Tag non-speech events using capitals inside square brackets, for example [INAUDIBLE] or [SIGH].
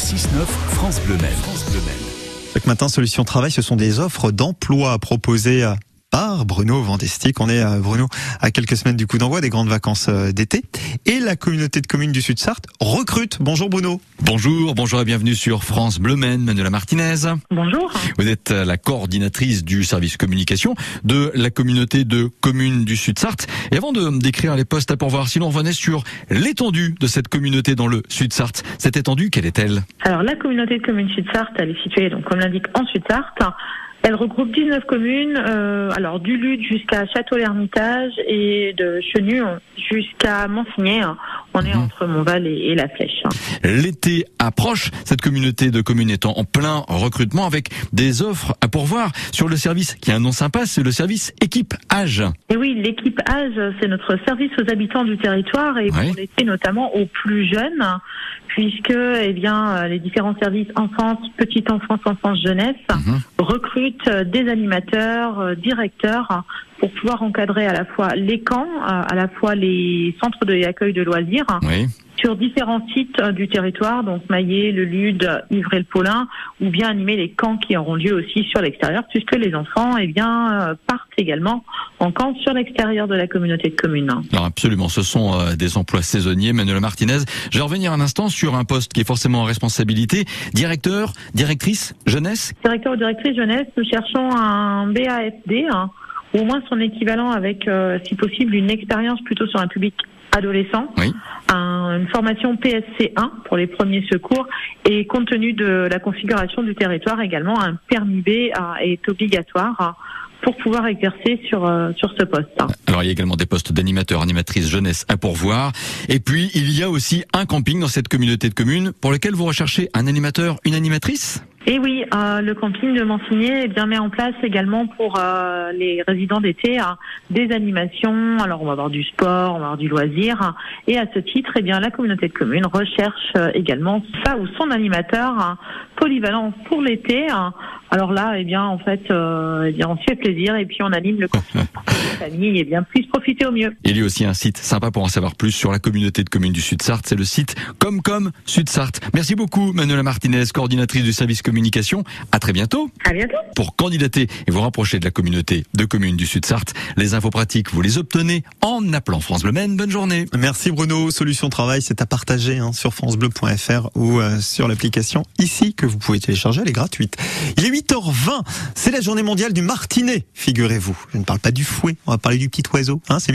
6-9, France Bleu Maine. Chaque matin, Solution Travail, ce sont des offres d'emploi proposées par Bruno Vandestick. On est, euh, Bruno, à quelques semaines du coup d'envoi des grandes vacances euh, d'été. Et la communauté de communes du Sud-Sarthe recrute. Bonjour Bruno. Bonjour, bonjour et bienvenue sur France Bleu Maine, Manuela Martinez. Bonjour. Vous êtes la coordinatrice du service communication de la communauté de communes du Sud-Sarthe. Et avant de décrire les postes à pourvoir, si l'on revenait sur l'étendue de cette communauté dans le Sud-Sarthe, cette étendue, quelle est-elle? Alors la communauté de communes Sud-Sarthe, elle est située, donc comme l'indique, en Sud-Sarthe. Elle regroupe 19 communes, euh, alors du Lude jusqu'à Château-l'Hermitage et de Chenu jusqu'à Monsigné. On est Mhm. entre Montval et, et La Flèche. L'été approche, cette communauté de communes étant en plein recrutement avec des offres à pourvoir sur le service qui a un nom sympa, c'est le service équipe âge. Et oui, l'équipe âge, c'est notre service aux habitants du territoire et Ouais. pour l'été notamment aux plus jeunes, puisque eh bien les différents services enfance, petite enfance, enfance, jeunesse Mhm. recrutent euh, des animateurs, euh, directeurs pour pouvoir encadrer à la fois les camps, euh, à la fois les centres d'accueil de loisirs Oui. sur différents sites du territoire, donc Maillet, le Lude, Ivry le Paulin, ou bien animer les camps qui auront lieu aussi sur l'extérieur, puisque les enfants eh bien, partent également en camp sur l'extérieur de la communauté de communes. Alors absolument, ce sont euh, des emplois saisonniers. Manuela Martinez, je vais revenir un instant sur un poste qui est forcément en responsabilité. Directeur, directrice, jeunesse? Directeur ou directrice jeunesse, nous cherchons un BAFD, hein, ou au moins son équivalent avec, euh, si possible, une expérience plutôt sur un public adolescent, Oui. un- une formation PSC1 pour les premiers secours, et compte tenu de la configuration du territoire également, un permis B est obligatoire euh, pour pouvoir exercer sur, euh, sur ce poste. Alors il y a également des postes d'animateur, animatrice jeunesse à pourvoir. Et puis il y a aussi un camping dans cette communauté de communes pour lequel vous recherchez un animateur, une animatrice? Et oui, euh, le camping de Mansigné eh bien met en place également pour euh, les résidents d'été euh, des animations. Alors on va avoir du sport, on va avoir du loisir. Et à ce titre, eh bien la communauté de communes recherche euh, également ça ou son animateur euh, polyvalent pour l'été. Alors là, eh bien en fait, euh, eh bien on se fait plaisir et puis on anime le camping [LAUGHS] pour que les familles eh bien puissent profiter au mieux. Il y a aussi un site sympa pour en savoir plus sur la communauté de communes du Sud-Sarthe. C'est le site Comcom Sud-Sarthe. Merci beaucoup Manuela Martinez, coordinatrice du service communication. À très bientôt. À bientôt. Pour candidater et vous rapprocher de la communauté de communes du Sud-Sarthe, les infos pratiques, vous les obtenez en appelant France Bleu Maine. Bonne journée. Merci Bruno. Solution Travail, c'est à partager hein, sur francebleu.fr ou euh, sur l'application ici que vous pouvez télécharger. Elle est gratuite. Il est 8h20. C'est la journée mondiale du martinet, figurez-vous. Je ne parle pas du fouet. On va parler du petit oiseau. Hein, c'est.